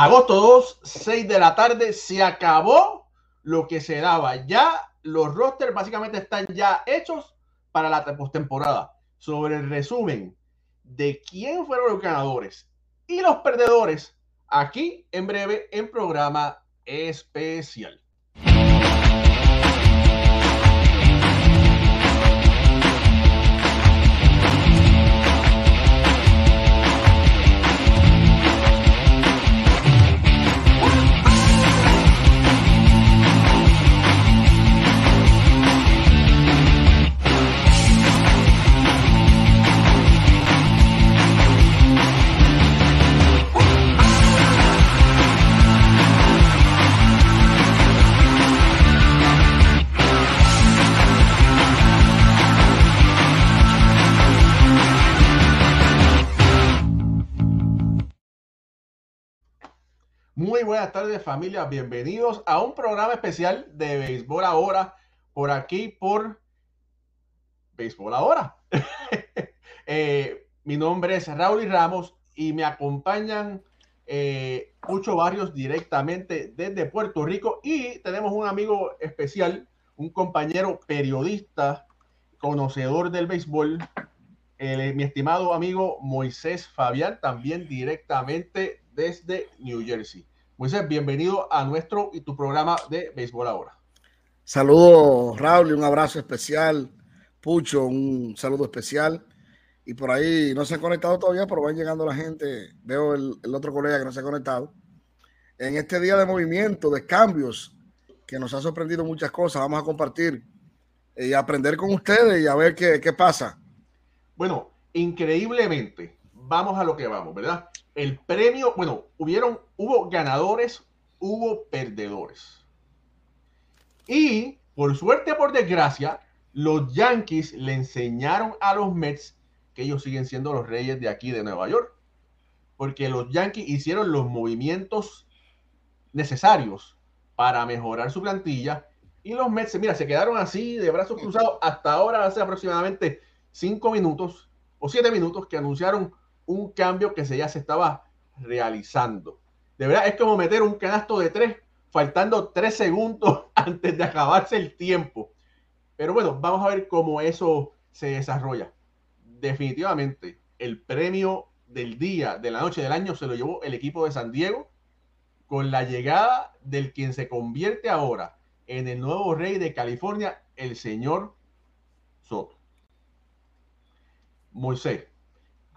Agosto 2, 6 de la tarde, se acabó lo que se daba. Ya los rosters básicamente están ya hechos para la postemporada. Sobre el resumen de quién fueron los ganadores y los perdedores, aquí en breve en programa especial. Buenas tardes familia, bienvenidos a un programa especial de Béisbol Ahora, por aquí por Béisbol Ahora. eh, mi nombre es Raúl y Ramos y me acompañan eh, Barrios directamente desde Puerto Rico y tenemos un amigo especial, un compañero periodista, conocedor del béisbol, mi estimado amigo Moisés Fabián, también directamente desde New Jersey. Moisés, bienvenido a nuestro y tu programa de Béisbol Ahora. Saludos, Raúl, y un abrazo especial. Pucho, un saludo especial. Y por ahí no se han conectado todavía, pero van llegando la gente. Veo el, el otro colega que no se ha conectado. En este día de movimiento, de cambios, que nos ha sorprendido muchas cosas, vamos a compartir y aprender con ustedes y a ver qué, qué pasa. Bueno, increíblemente, vamos a lo que vamos, ¿verdad? El premio, bueno, hubieron, hubo ganadores, hubo perdedores. Y por suerte, por desgracia, los Yankees le enseñaron a los Mets que ellos siguen siendo los reyes de aquí de Nueva York. Porque los Yankees hicieron los movimientos necesarios para mejorar su plantilla. Y los Mets, mira, se quedaron así de brazos cruzados hasta ahora, hace aproximadamente cinco minutos o siete minutos que anunciaron un cambio que se ya se estaba realizando. De verdad, es como meter un canasto de tres, faltando tres segundos antes de acabarse el tiempo. Pero bueno, vamos a ver cómo eso se desarrolla. Definitivamente, el premio del día, de la noche, del año se lo llevó el equipo de San Diego con la llegada del quien se convierte ahora en el nuevo rey de California, el señor Soto. Moisés,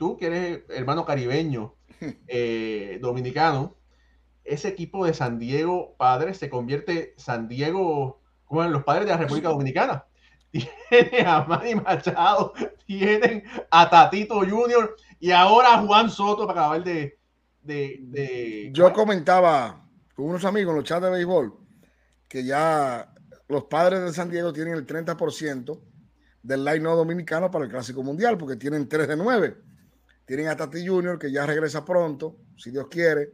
tú que eres hermano caribeño, eh, dominicano, ese equipo de San Diego Padres se convierte San Diego como los padres de la República Dominicana. Tienen a Manny Machado, tienen a Tatito Junior y ahora a Juan Soto para acabar de, de, de... Yo comentaba con unos amigos en los chats de béisbol que ya los padres de San Diego tienen el 30% del line no dominicano para el Clásico Mundial porque tienen 3 de 9 tienen a Tati Junior, que ya regresa pronto, si Dios quiere.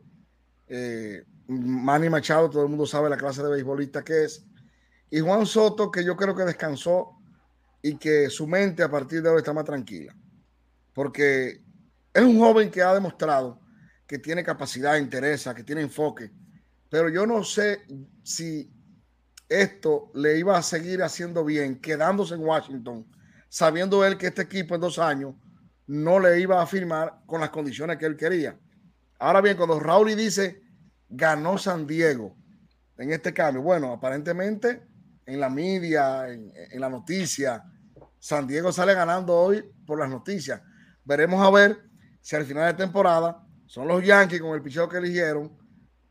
Eh, Manny Machado, todo el mundo sabe la clase de beisbolista que es. Y Juan Soto, que yo creo que descansó y que su mente a partir de hoy está más tranquila. Porque es un joven que ha demostrado que tiene capacidad, interesa, que tiene enfoque. Pero yo no sé si esto le iba a seguir haciendo bien, quedándose en Washington, sabiendo él que este equipo en dos años no le iba a firmar con las condiciones que él quería. Ahora bien, cuando Raúl dice ganó San Diego en este cambio, bueno, aparentemente en la media, en, la noticia, San Diego sale ganando hoy por las noticias. Veremos a ver si al final de temporada son los Yankees con el picheo que eligieron,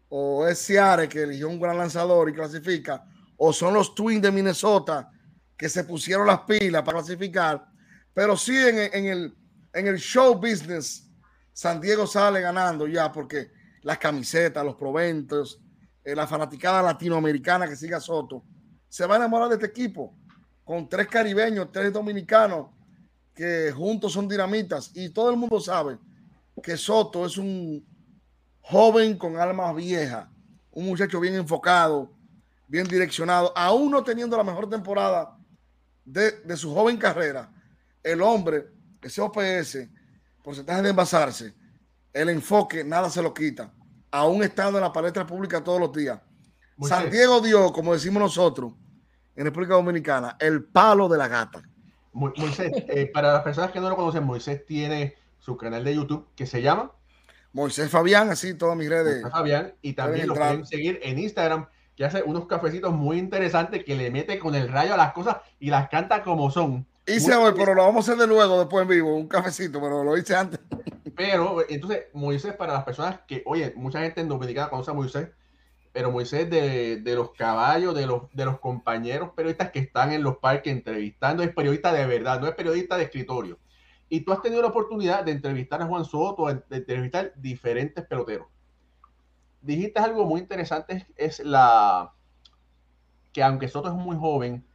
o es Seattle que eligió un gran lanzador y clasifica, o son los Twins de Minnesota que se pusieron las pilas para clasificar, pero sí en el en el show business, San Diego sale ganando ya porque las camisetas, los proventos, eh, la fanaticada latinoamericana que siga Soto, se va a enamorar de este equipo con tres caribeños, tres dominicanos que juntos son dinamitas y todo el mundo sabe que Soto es un joven con alma vieja, un muchacho bien enfocado, bien direccionado, aún no teniendo la mejor temporada de, de su joven carrera. El hombre ese OPS, porcentaje de envasarse, el enfoque, nada se lo quita. aún estando en la palestra pública todos los días. San Diego dio, como decimos nosotros, en República Dominicana, el palo de la gata. Moisés, eh, para las personas que no lo conocen, Moisés tiene su canal de YouTube que se llama Moisés Fabián, así todas mis redes. Moisés Fabián, y también lo pueden seguir en Instagram, que hace unos cafecitos muy interesantes que le mete con el rayo a las cosas y las canta como son. Hice hoy, pero lo vamos a hacer de luego, después en vivo, un cafecito, pero lo hice antes. Pero, entonces, Moisés, para las personas que, oye, mucha gente en Dominicana conoce a Moisés, pero Moisés de, de, los caballos, de los, de los compañeros periodistas que están en los parques entrevistando, es periodista de verdad, no es periodista de escritorio. Y tú has tenido la oportunidad de entrevistar a Juan Soto, de entrevistar diferentes peloteros. Dijiste algo muy interesante, es la que aunque Soto es muy joven,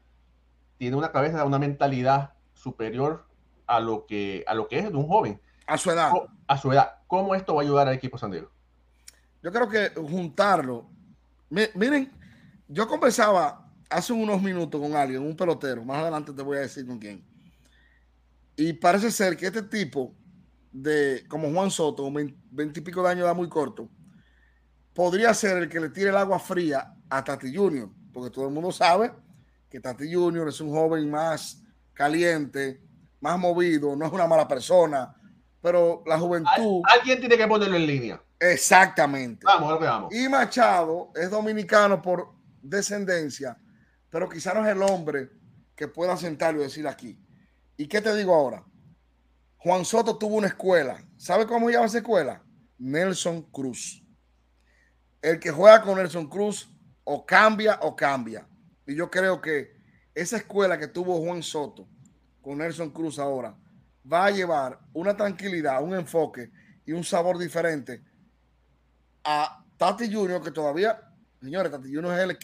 tiene una cabeza, una mentalidad superior a lo que, a lo que es de un joven. A su edad. A su edad. ¿Cómo esto va a ayudar al equipo San Diego? Yo creo que juntarlo. Miren, yo conversaba hace unos minutos con alguien, un pelotero. Más adelante te voy a decir con quién. Y parece ser que este tipo de, como Juan Soto, veintipico de años da muy corto, podría ser el que le tire el agua fría a Tati Junior, porque todo el mundo sabe que Tati Junior es un joven más caliente, más movido, no es una mala persona, pero la juventud. Alguien tiene que ponerlo en línea. Exactamente. Vamos, vamos. Y Machado es dominicano por descendencia, pero quizá no es el hombre que pueda sentarlo y decir aquí. ¿Y qué te digo ahora? Juan Soto tuvo una escuela. ¿Sabe cómo se llama esa escuela? Nelson Cruz. El que juega con Nelson Cruz o cambia o cambia. Y yo creo que esa escuela que tuvo Juan Soto con Nelson Cruz ahora va a llevar una tranquilidad, un enfoque y un sabor diferente a Tati Junior, que todavía, señores, Tati Junior es,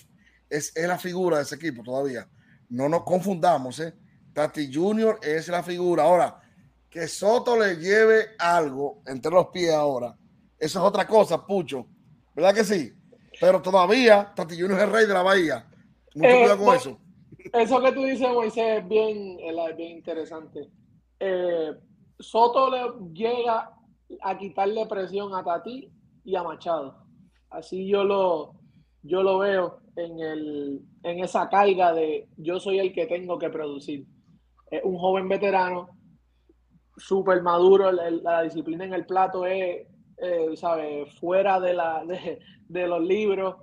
es, es la figura de ese equipo todavía. No nos confundamos, ¿eh? Tati Junior es la figura. Ahora, que Soto le lleve algo entre los pies ahora, eso es otra cosa, Pucho. ¿Verdad que sí? Pero todavía Tati Junior es el rey de la bahía. Mucho eh, cuidado con eso. Eso que tú dices, Moisés, es bien, bien interesante. Eh, Soto le llega a quitarle presión a Tati y a Machado. Así yo lo, yo lo veo en, el, en esa carga de yo soy el que tengo que producir es un joven veterano, súper maduro, la, disciplina en el plato es, eh, Fuera de, la, de, los libros,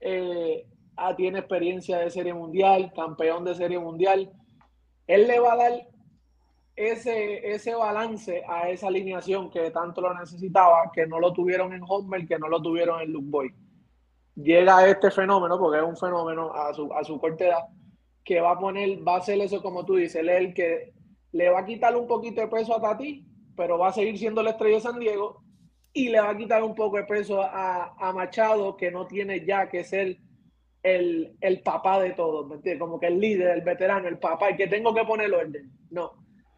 eh, ah, tiene experiencia de serie mundial, campeón de serie mundial. Él le va a dar ese, ese balance a esa alineación que tanto lo necesitaba, que no lo tuvieron en Homer, que no lo tuvieron en Luke Boy. Llega este fenómeno, porque es un fenómeno a su, a su corta edad, que va a poner, va a hacer eso como tú dices, él el que le va a quitar un poquito de peso a Tati, pero va a seguir siendo la estrella de San Diego y le va a quitar un poco de peso a, Machado, que no tiene ya que ser el, el papá de todos, ¿me entiendes? Como que el líder, el veterano, el papá, el que tengo que poner orden. No.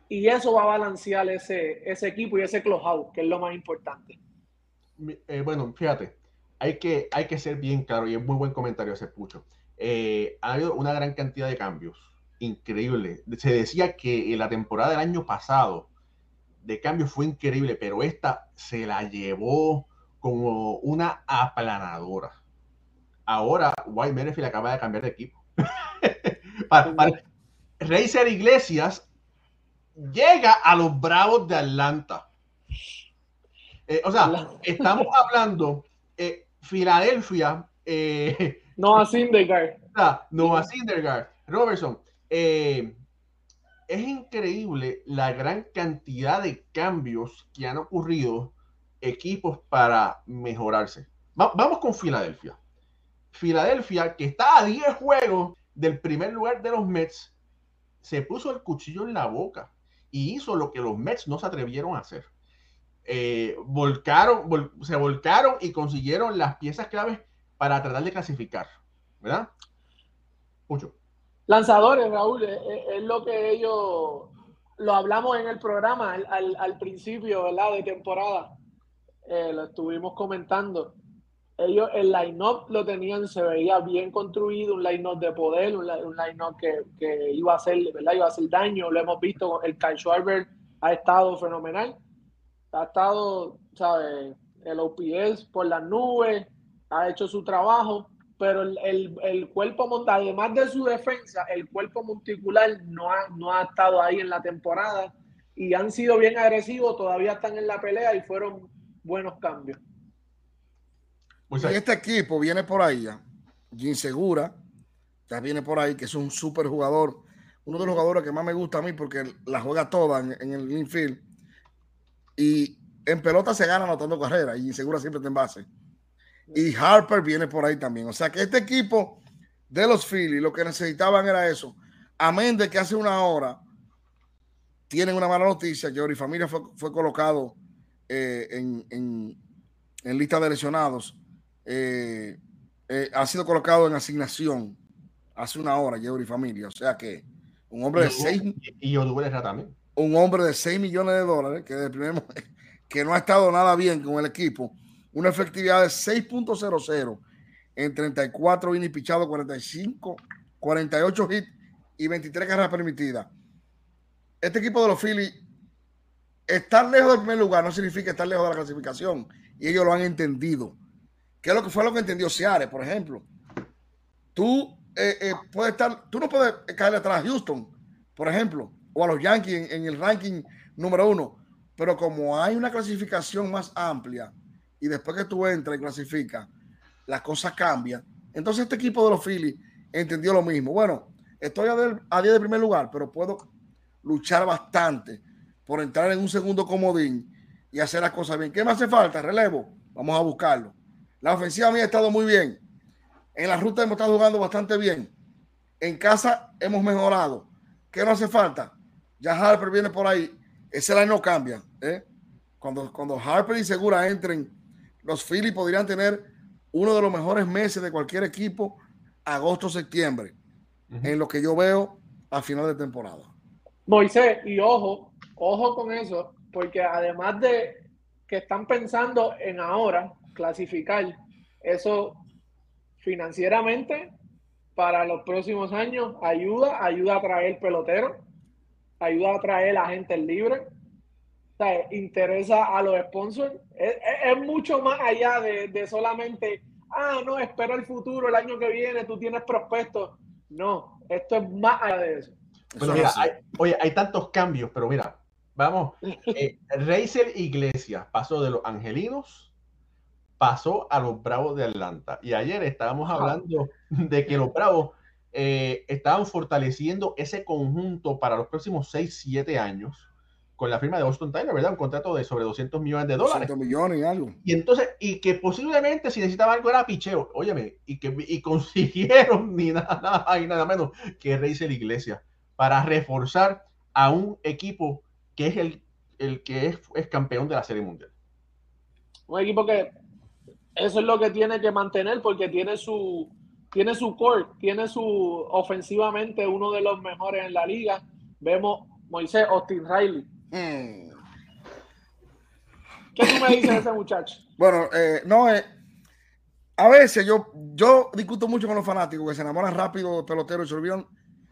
Y eso va a balancear ese, ese equipo y ese clubhouse, que es lo más importante. Eh, bueno, fíjate, hay que, hay que ser bien claro y es muy buen comentario ese Pucho. Eh, ha habido una gran cantidad de cambios. Increíble. Se decía que la temporada del año pasado de cambios fue increíble, pero esta se la llevó como una aplanadora. Ahora, White Merrifield acaba de cambiar de equipo. Reiser Iglesias llega a los Bravos de Atlanta. Eh, o sea, estamos hablando, eh, Filadelfia eh, no a Syndergaard. No a Syndergaard. Robertson, eh, es increíble la gran cantidad de cambios que han ocurrido equipos para mejorarse. vamos con Filadelfia. Filadelfia, que está a 10 juegos del primer lugar de los Mets, se puso el cuchillo en la boca y hizo lo que los Mets no se atrevieron a hacer. Eh, volcaron, se volcaron y consiguieron las piezas claves para tratar de clasificar, ¿verdad? Mucho. Lanzadores, Raúl, es, lo que ellos lo hablamos en el programa al, principio ¿verdad? de temporada. Eh, lo estuvimos comentando. Ellos, el line-up lo tenían, se veía bien construido, un line-up de poder, un, line-up que, iba a hacer, ¿verdad? Iba a hacer daño. Lo hemos visto, el Kyle Schwarber ha estado fenomenal. Ha estado, ¿sabes? el OPS por las nubes, ha hecho su trabajo, pero el, el, cuerpo, además de su defensa, el cuerpo monticular no ha, no ha estado ahí en la temporada y han sido bien agresivos, todavía están en la pelea y fueron buenos cambios. Y este equipo viene por ahí ya, Jim Segura, ya viene por ahí, que es un super jugador, uno de los jugadores que más me gusta a mí porque la juega toda en, el infield y en pelota se gana anotando carreras y Segura siempre está en base. Y Harper viene por ahí también. O sea que este equipo de los Phillies lo que necesitaban era eso. Amén de que hace una hora tienen una mala noticia. Ori Familia fue, fue colocado eh, en, lista de lesionados. Eh, eh, ha sido colocado en asignación hace una hora, Ori Familia. O sea que un hombre de 6 y, también. Un hombre de 6 millones de dólares que, que no ha estado nada bien con el equipo una efectividad de 6.00 en 34 innings pichados, 45, 48 hits y 23 carreras permitidas. Este equipo de los Phillies, estar lejos del primer lugar no significa estar lejos de la clasificación. Y ellos lo han entendido. ¿Qué es lo que fue lo que entendió Seattle, por ejemplo? Tú eh, eh, puedes estar, tú no puedes caerle atrás a Houston, por ejemplo, o a los Yankees en el ranking número uno. Pero como hay una clasificación más amplia, y después que tú entras y clasificas, las cosas cambian. Entonces este equipo de los Phillies entendió lo mismo. Bueno, estoy a 10 de primer lugar, pero puedo luchar bastante por entrar en un segundo comodín y hacer las cosas bien. ¿Qué me hace falta? Relevo. Vamos a buscarlo. La ofensiva mía ha estado muy bien. En la ruta hemos estado jugando bastante bien. En casa hemos mejorado. ¿Qué no hace falta? Ya Harper viene por ahí. Ese line no cambia. ¿eh? Cuando, cuando Harper y Segura entren los Phillies podrían tener uno de los mejores meses de cualquier equipo, agosto-septiembre, en lo que yo veo a final de temporada. Moisés, y ojo, ojo con eso, porque además de que están pensando en ahora clasificar, eso financieramente para los próximos años ayuda, ayuda a traer pelotero, ayuda a traer agentes libres, interesa a los sponsors. Es, mucho más allá de, solamente, ah, no, espero el futuro, el año que viene, tú tienes prospectos. No, esto es más allá de eso. mira, hay, oye, hay tantos cambios, pero mira, vamos, eh, Iglesias pasó de los Angelinos, pasó a los Bravos de Atlanta. Y ayer estábamos hablando de que los Bravos eh, estaban fortaleciendo ese conjunto para los próximos 6, 7 años con la firma de Boston Tyler, ¿verdad? Un contrato de sobre 200 millones de dólares. 200 millones y algo. Y entonces, y que posiblemente si necesitaba algo era picheo, óyeme, y que y consiguieron ni nada, nada, y nada menos que Reisel Iglesia para reforzar a un equipo que es el, el que es, es campeón de la Serie Mundial. Un equipo que eso es lo que tiene que mantener porque tiene su tiene su core, tiene su ofensivamente uno de los mejores en la liga. Vemos Moisés Austin Riley, Mm. ¿Qué tú me dices de ese muchacho? Bueno, eh, no, eh, a veces yo, yo discuto mucho con los fanáticos que se enamoran rápido del pelotero y se olvidan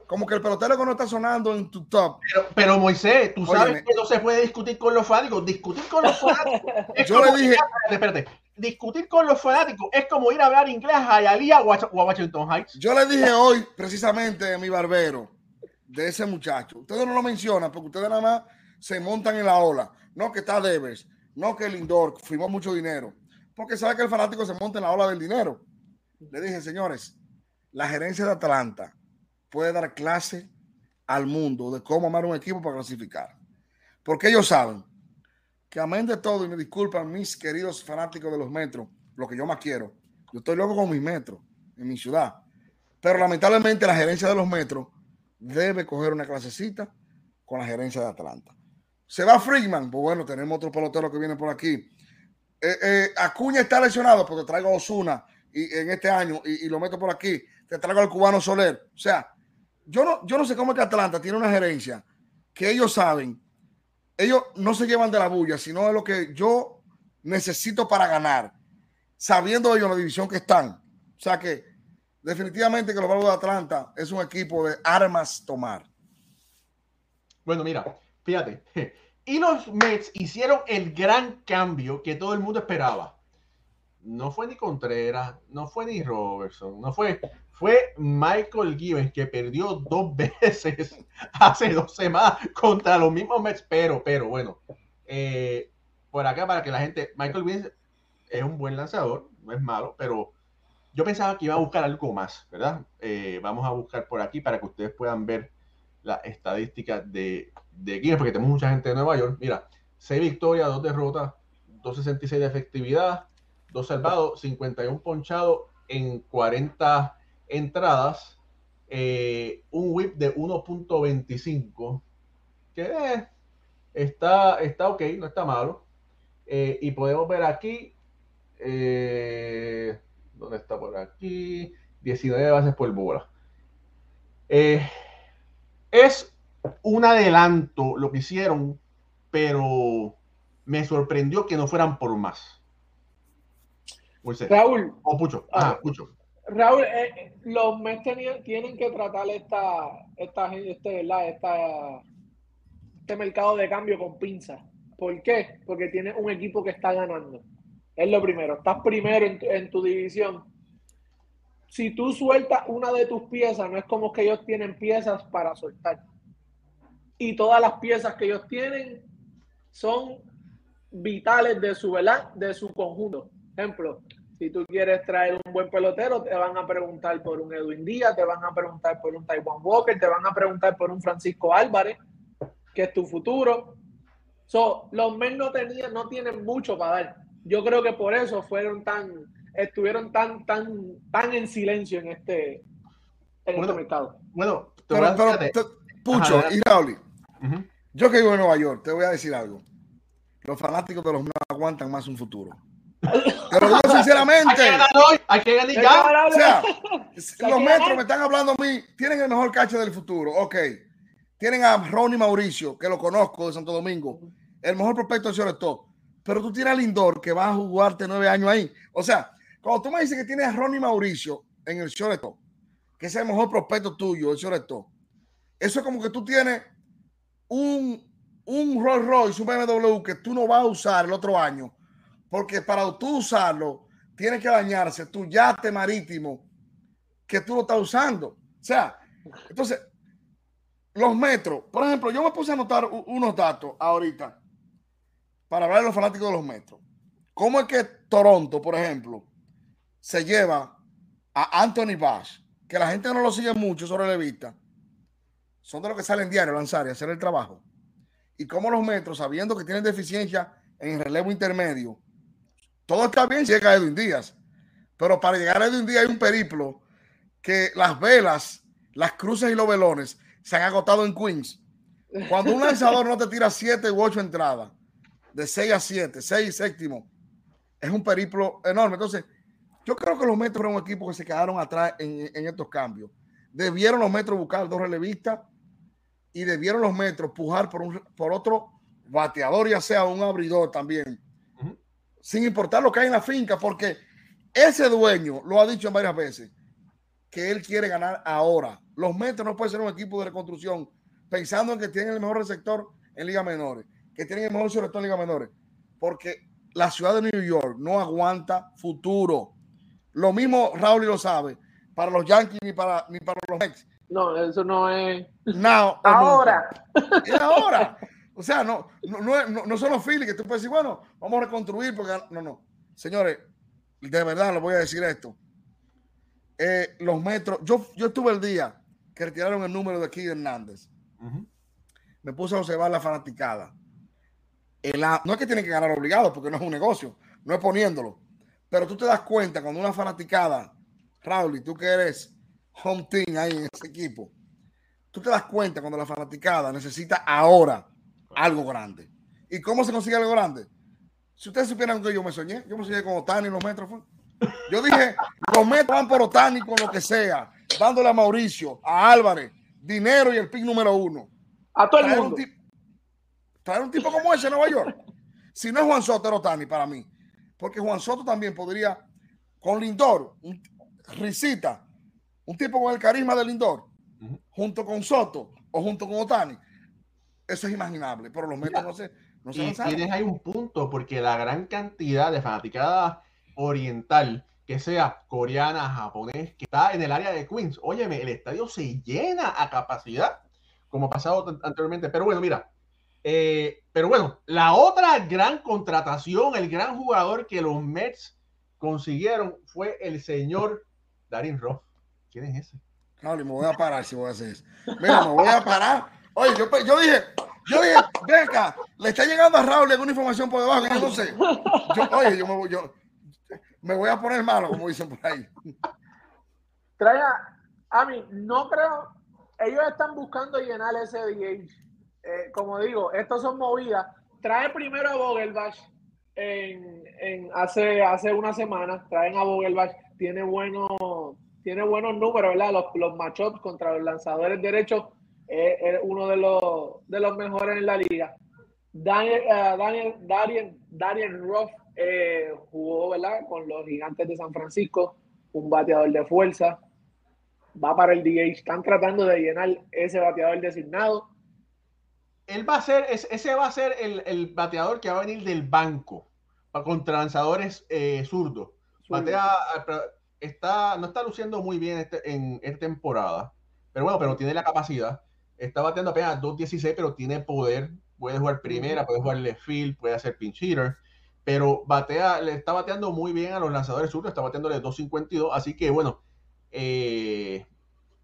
como que el pelotero que no está sonando en tu top. Pero, Moisés, tú sabes que no se puede discutir con los fanáticos. Discutir con los fanáticos. yo le dije. espérate, discutir con los fanáticos es como ir a hablar inglés a Hialeah o a Washington Heights. Yo le dije hoy, precisamente, a mi barbero, de ese muchacho. Ustedes no lo mencionan porque ustedes nada más se montan en la ola. No que está Devers, no que Lindor firmó mucho dinero, porque sabe que el fanático se monta en la ola del dinero. Le dije, señores, la gerencia de Atlanta puede dar clase al mundo de cómo amar un equipo para clasificar. Porque ellos saben que amén de todo, y me disculpan mis queridos fanáticos de los metros, lo que yo más quiero, yo estoy loco con mis metros en mi ciudad. Pero lamentablemente la gerencia de los metros debe coger una clasecita con la gerencia de Atlanta. Se va Friedman. Pues bueno, tenemos otro pelotero que viene por aquí. Eh, eh, Acuña está lesionado porque traigo a Osuna y, en este año y, lo meto por aquí. Te traigo al cubano Soler. O sea, yo no, yo no sé cómo es que Atlanta tiene una gerencia que ellos saben. Ellos no se llevan de la bulla, sino de lo que yo necesito para ganar, sabiendo ellos la división que están. O sea que definitivamente que los Bravos de Atlanta es un equipo de armas tomar. Bueno, mira, fíjate, Y los Mets hicieron el gran cambio que todo el mundo esperaba. No fue ni Contreras, no fue ni Robertson, no fue, fue Michael Gibbons que perdió dos veces hace dos semanas contra los mismos Mets, pero, pero bueno, eh, por acá para que la gente, Michael Gibbons es un buen lanzador, no es malo, pero yo pensaba que iba a buscar algo más, ¿verdad? Eh, vamos a buscar por aquí para que ustedes puedan ver la estadística de, de Gibbons, porque tenemos mucha gente de Nueva York. Mira, 6 victorias, 2 derrotas, 2.66 de efectividad, 2 salvados, 51 ponchados en 40 entradas, eh, un whip de 1.25, que eh, está, está ok, no está malo. Eh, y podemos ver aquí, ¿dónde está por aquí? 19 bases por bola. es un adelanto lo que hicieron, pero me sorprendió que no fueran por más. Raúl. O Pucho. Ah, Pucho. Raúl, eh, eh, los Mets tienen que tratar esta, esta, este, esta, este mercado de cambio con pinza. ¿Por qué? Porque tiene un equipo que está ganando. Es lo primero. Estás primero en, en tu división. Si tú sueltas una de tus piezas, no es como que ellos tienen piezas para soltar. Y todas las piezas que ellos tienen son vitales de su, ¿verdad? De su conjunto. Ejemplo, si tú quieres traer un buen pelotero, te van a preguntar por un Edwin Díaz, te van a preguntar por un Taiwan Walker, te van a preguntar por un Francisco Álvarez, que es tu futuro. So, los Mets no tenían, no tienen mucho para dar. Yo creo que por eso fueron tan, estuvieron tan, tan, tan en silencio en este, en este mercado. Bueno, te pero, pero te, Pucho Ajá, y Raúl, uh -huh. yo que vivo en Nueva York, te voy a decir algo. Los fanáticos de los Mets aguantan más un futuro. Te lo digo sinceramente. Hay que ganar hoy, hay que ganar ya. O sea, los metros me están hablando a mí. Tienen el mejor cacho del futuro. Ok. Tienen a Ronnie Mauricio, que lo conozco de Santo Domingo. El mejor prospecto de shortstop. Pero tú tienes a Lindor, que va a jugarte nueve años ahí. O sea, cuando tú me dices que tienes a Ronnie Mauricio en el shortstop, que es el mejor prospecto tuyo, el shortstop, eso es como que tú tienes un, un Rolls Royce, un BMW que tú no vas a usar el otro año porque para tú usarlo, tiene que bañarse tu yate marítimo que tú lo estás usando. O sea, entonces, los metros, por ejemplo, yo me puse a anotar unos datos ahorita para hablar de los fanáticos de los metros. ¿Cómo es que Toronto, por ejemplo, se lleva a Anthony Bash, que la gente no lo sigue mucho sobre la vista, son de los que salen diario a lanzar y hacer el trabajo. Y cómo los metros, sabiendo que tienen deficiencia en el relevo intermedio, todo está bien, llega Edwin Díaz. Pero para llegar a Edwin Díaz hay un periplo que las velas, las cruces y los velones se han agotado en Queens. Cuando un lanzador no te tira siete u ocho entradas, de 6 a 7, 6 séptimo, es un periplo enorme. Entonces, yo creo que los metros eran un equipo que se quedaron atrás en, en estos cambios. Debieron los metros buscar dos relevistas y debieron los metros pujar por, un, por otro bateador, ya sea un abridor también sin importar lo que hay en la finca, porque ese dueño lo ha dicho en varias veces, que él quiere ganar ahora. Los Mets no pueden ser un equipo de reconstrucción pensando en que tienen el mejor receptor en Liga Menores, que tienen el mejor receptor en Liga Menores, porque la ciudad de New York no aguanta futuro. Lo mismo Raúl lo sabe, para los Yankees ni para, ni para los Mets. No, eso no es. Ahora. Es ahora. O sea, no, no, no, no son los Phillies que tú puedes decir, bueno, vamos a reconstruir porque no, no. Señores, de verdad les voy a decir esto. Eh, los metros, yo, yo estuve el día que retiraron el número de Kid Hernández. Uh -huh. Me puse a observar la fanaticada. El, no es que tienen que ganar obligado porque no es un negocio, no es poniéndolo. Pero tú te das cuenta cuando una fanaticada, Raúl, y tú que eres home team ahí en ese equipo, tú te das cuenta cuando la fanaticada necesita ahora algo grande. ¿Y cómo se consigue algo grande? Si ustedes supieran que yo me soñé, yo me soñé con Otani en los metros. Fue. Yo dije, los metros van por Otani con lo que sea, dándole a Mauricio, a Álvarez, dinero y el pick número uno. A todo el traer mundo. Un tipo, traer un tipo como ese en Nueva York. Si no es Juan Soto, era Otani para mí. Porque Juan Soto también podría, con Lindor, un, Risita, un tipo con el carisma de Lindor, uh -huh. junto con Soto o junto con Otani, eso es imaginable, pero los Mets no se, no se Y tienes ahí un punto, porque la gran cantidad de fanaticada oriental, que sea coreana, japonés, que está en el área de Queens, óyeme, el estadio se llena a capacidad, como ha pasado anteriormente. Pero bueno, mira, eh, pero bueno, la otra gran contratación, el gran jugador que los Mets consiguieron fue el señor Darin Roth. ¿Quién es ese? No, me voy a parar si voy a hacer eso. Mira, me voy a parar. Oye, yo, yo dije, yo dije, venga, le está llegando a Raúl alguna información por debajo, sé. Yo, oye, yo me, voy, yo me voy a poner malo, como dicen por ahí. Traiga, a mí, no creo, ellos están buscando llenar ese DH. Eh, como digo, estos son movidas. Trae primero a Vogelbach en, en, hace, hace una semana, traen a Vogelbach, tiene buenos, tiene buenos números, ¿verdad? Los, los matchups contra los lanzadores derechos es, uno de los, de los mejores en la liga. Daniel, uh, Daniel, Darien, Darien Ruff eh, jugó ¿verdad? con los gigantes de San Francisco, un bateador de fuerza. Va para el DH. Están tratando de llenar ese bateador designado. Él va a ser, ese va a ser el, el bateador que va a venir del banco contra lanzadores eh, zurdos. Batea, está, no está luciendo muy bien este, en esta temporada, pero bueno, pero tiene la capacidad está bateando apenas 2.16, pero tiene poder. Puede jugar primera, puede jugar left field, puede hacer pinch hitter. Pero batea, le está bateando muy bien a los lanzadores sur, está bateándole 2.52. Así que bueno, eh,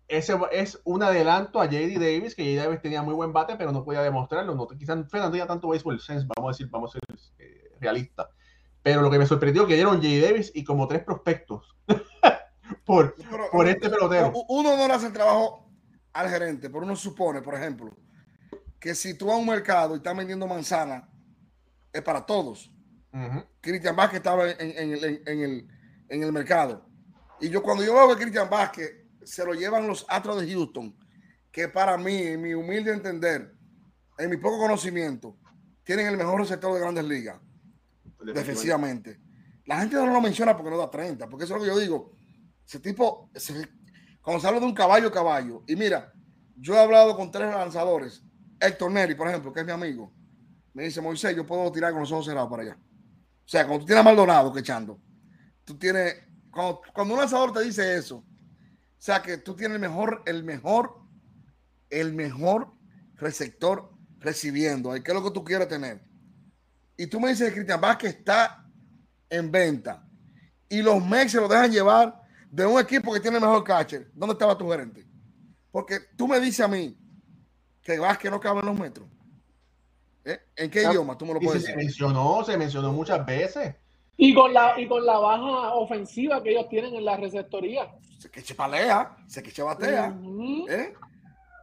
ese es un adelanto a JD Davis, que JD Davis tenía muy buen bate, pero no podía demostrarlo. No, quizás Fernando tenía tanto baseball sense, vamos a decir, vamos a ser eh, realistas. Pero lo que me sorprendió que dieron JD Davis y como tres prospectos por, por este pelotero. Uno no le hace el trabajo al gerente, pero uno supone, por ejemplo, que si tú vas a un mercado y estás vendiendo manzana, es para todos. Cristian Vázquez estaba en, el, mercado. Y yo cuando yo veo que Cristian Vázquez se lo llevan los Astros de Houston, que para mí, en mi humilde entender, en mi poco conocimiento, tienen el mejor receptor de grandes ligas, defensivamente. La gente no lo menciona porque no da 30, porque eso es lo que yo digo. Ese tipo, habla de un caballo, caballo. Y mira, yo he hablado con tres lanzadores. Héctor Neri, por ejemplo, que es mi amigo. Me dice, Moisés, yo puedo tirar con los ojos cerrados para allá. O sea, cuando tú tienes a Maldonado que echando, tú tienes, cuando, un lanzador te dice eso, o sea, que tú tienes el mejor, el mejor, el mejor receptor recibiendo, ¿qué es lo que tú quieres tener? Y tú me dices Cristian Vázquez está en venta y los Mex se lo dejan llevar de un equipo que tiene mejor catcher, ¿dónde estaba tu gerente? Porque tú me dices a mí que Vázquez no cabe en los metros. ¿Eh? ¿En qué idioma tú me lo puedes decir? Se mencionó, se mencionó muchas veces. Y con la, y con la baja ofensiva que ellos tienen en la receptoría. Se que palea, se que batea. ¿eh?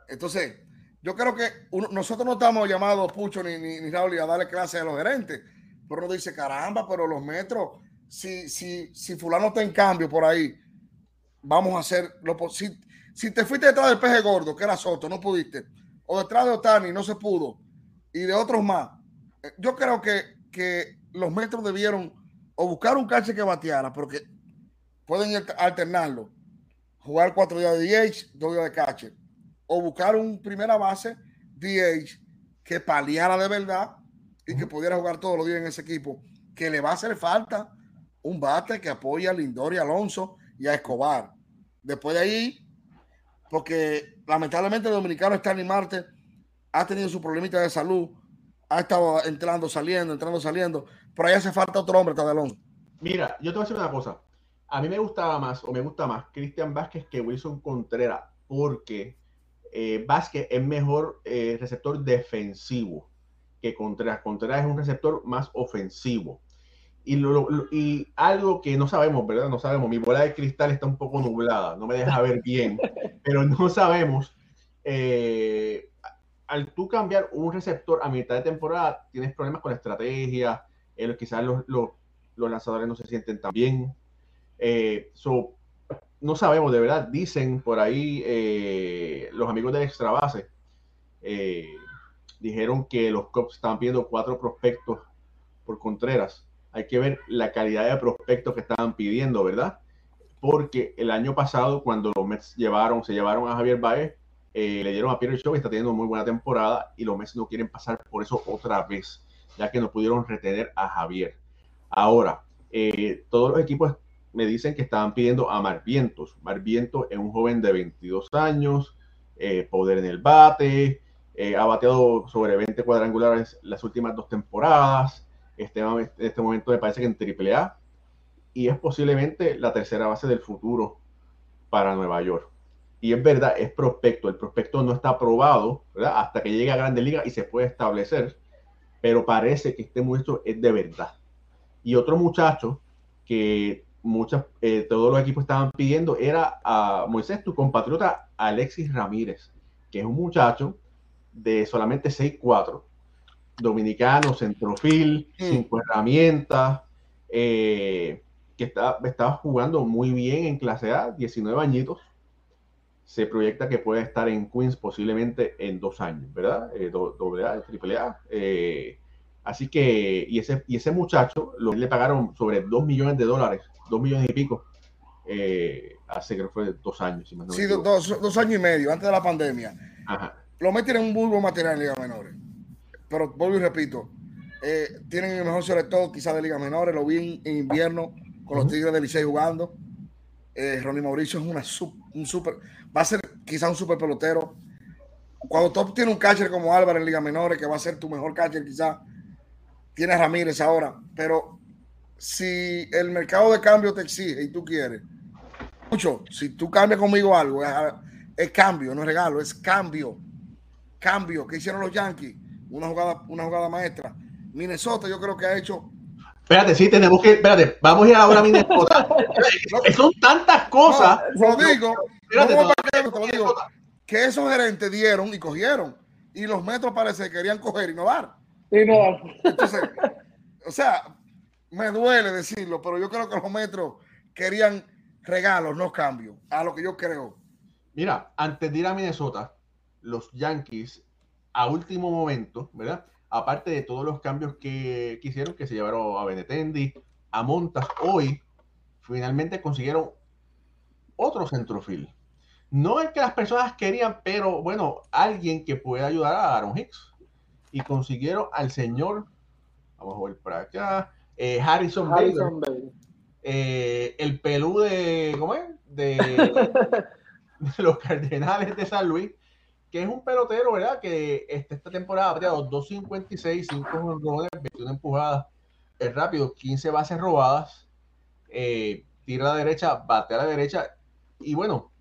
Entonces, yo creo que nosotros no estamos llamados, Pucho ni, ni, ni Raúl, a darle clase a los gerentes. Pero uno dice, caramba, pero los metros, si, si, si fulano está en cambio por ahí, vamos a hacer lo posible. Si te fuiste detrás del peje gordo, que era Soto, no pudiste, o detrás de Otani, no se pudo, y de otros más, eh, yo creo que, que los metros debieron o buscar un cache que bateara, porque pueden alternarlo, jugar cuatro días de DH, dos días de cache, o buscar un primera base DH que paliara de verdad y que pudiera jugar todos los días en ese equipo, que le va a hacer falta un bate que apoya a Lindor y Alonso y a Escobar. Después de ahí, porque lamentablemente el dominicano Stanley Marte ha tenido su problemita de salud, ha estado entrando, saliendo, entrando, saliendo, pero ahí hace falta otro hombre, Alonso. Mira, yo te voy a decir una cosa. A mí me gustaba más, o me gusta más, Cristian Vázquez que Wilson Contreras, porque eh, Vázquez es mejor eh, receptor defensivo que Contreras. Contreras es un receptor más ofensivo. Y, y algo que no sabemos, ¿verdad? No sabemos, mi bola de cristal está un poco nublada, no me deja ver bien, pero no sabemos. Eh, al tú cambiar un receptor a mitad de temporada, tienes problemas con la estrategia, eh, quizás los, los, lanzadores no se sienten tan bien. Eh, no sabemos, de verdad, dicen por ahí los amigos del extra base, dijeron que los Cubs estaban pidiendo cuatro prospectos por Contreras hay que ver la calidad de prospectos que estaban pidiendo, ¿verdad? Porque el año pasado, cuando los Mets llevaron, se llevaron a Javier Baez, eh, le dieron a Peter Shaw, que está teniendo muy buena temporada, y los Mets no quieren pasar por eso otra vez, ya que no pudieron retener a Javier. Ahora, eh, todos los equipos me dicen que estaban pidiendo a Marvientos. Marvientos es un joven de 22 años, eh, poder en el bate, ha bateado sobre 20 cuadrangulares las últimas dos temporadas. Este, este momento me parece que en AAA y es posiblemente la tercera base del futuro para Nueva York y es verdad, es prospecto. El prospecto no está aprobado hasta que llegue a Grande Liga y se puede establecer, pero parece que este muchacho es de verdad. Y otro muchacho que muchas, eh, todos los equipos estaban pidiendo era a Moisés, tu compatriota Alexis Ramírez, que es un muchacho de solamente 6'4, dominicano, centrofil, mm. cinco herramientas, eh, que está, estaba jugando muy bien en clase A, 19 añitos se proyecta que puede estar en Queens posiblemente en dos años, ¿verdad? Eh, doble A, triple A. Eh, así que, y ese, y ese muchacho, lo, le pagaron sobre dos millones de dólares, dos millones y pico, eh, hace que fue dos años. sí, dos, años y medio, antes de la pandemia. Lo meten en un buen material en Liga Menores. Pero vuelvo y repito, tienen el mejor sobre todo quizás de Liga Menores, lo vi en, invierno con los Tigres de Licey jugando. Ronnie Mauricio es una, un super va a ser quizá un super pelotero. Cuando tú tienes un catcher como Álvaro en Liga Menores, que va a ser tu mejor catcher, quizá tienes Ramírez ahora, pero si el mercado de cambio te exige y tú quieres, mucho, si tú cambias conmigo algo, es, cambio, no es regalo, es cambio. Cambio. ¿Qué hicieron los Yankees? Una jugada, una jugada maestra. Minnesota, yo creo que ha hecho Espérate, sí, tenemos que. Espérate, vamos a ir ahora a Minnesota. Son tantas cosas. lo digo, que esos gerentes dieron y cogieron. Y los metros parece que querían coger y no dar. Y no dar. Entonces, o sea, me duele decirlo, pero yo creo que los metros querían regalos, no cambios, a lo que yo creo. Mira, antes de ir a Minnesota, los Yankees, a último momento, ¿verdad? Aparte de todos los cambios que, que hicieron, que se llevaron a Benetendi, a Montas, hoy finalmente consiguieron otro centrofil. No es que las personas querían, pero bueno, alguien que pueda ayudar a Aaron Hicks. Y consiguieron al señor, vamos a ver para acá, eh, Harrison, Harrison eh, el pelú de, ¿cómo es? De, los Cardenales de San Luis, que es un pelotero, ¿verdad? Que este, esta temporada ha bateado 2.56, 5 honrones, 21 empujadas, es rápido, 15 bases robadas, eh, tira a la derecha, bate a la derecha, y bueno,